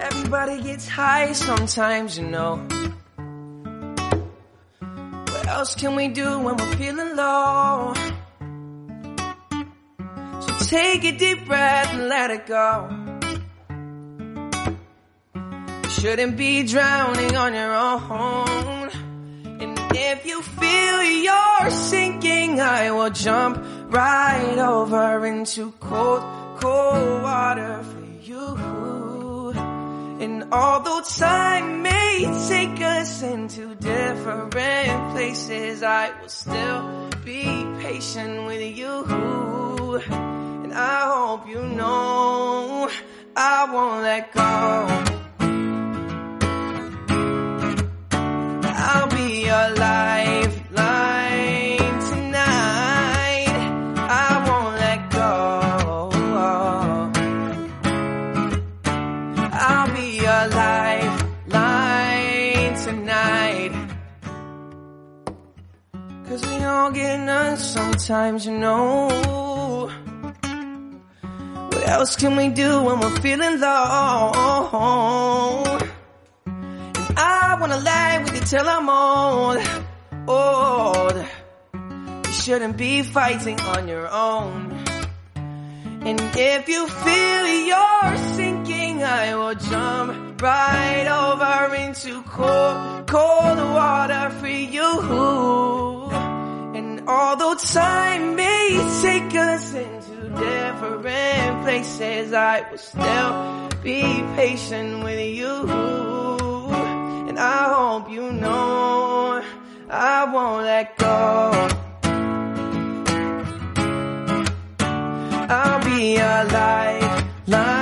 Everybody gets high sometimes, you know. What else can we do when we're feeling low? So take a deep breath and let it go. You shouldn't be drowning on your own. And if you feel you're sinking, I will jump right over into cold, although time may take us into different places, I will still be patient with you. And I hope you know I won't let go. Cause we all get nuts sometimes, you know. What else can we do when we're feeling low? I wanna lie with you till I'm old, old. You shouldn't be fighting on your own. And if you feel you're sinking, I will jump right over into cold, cold water for you. Although time may take us into different places, I will still be patient with you. And I hope you know I won't let go. I'll be lifeline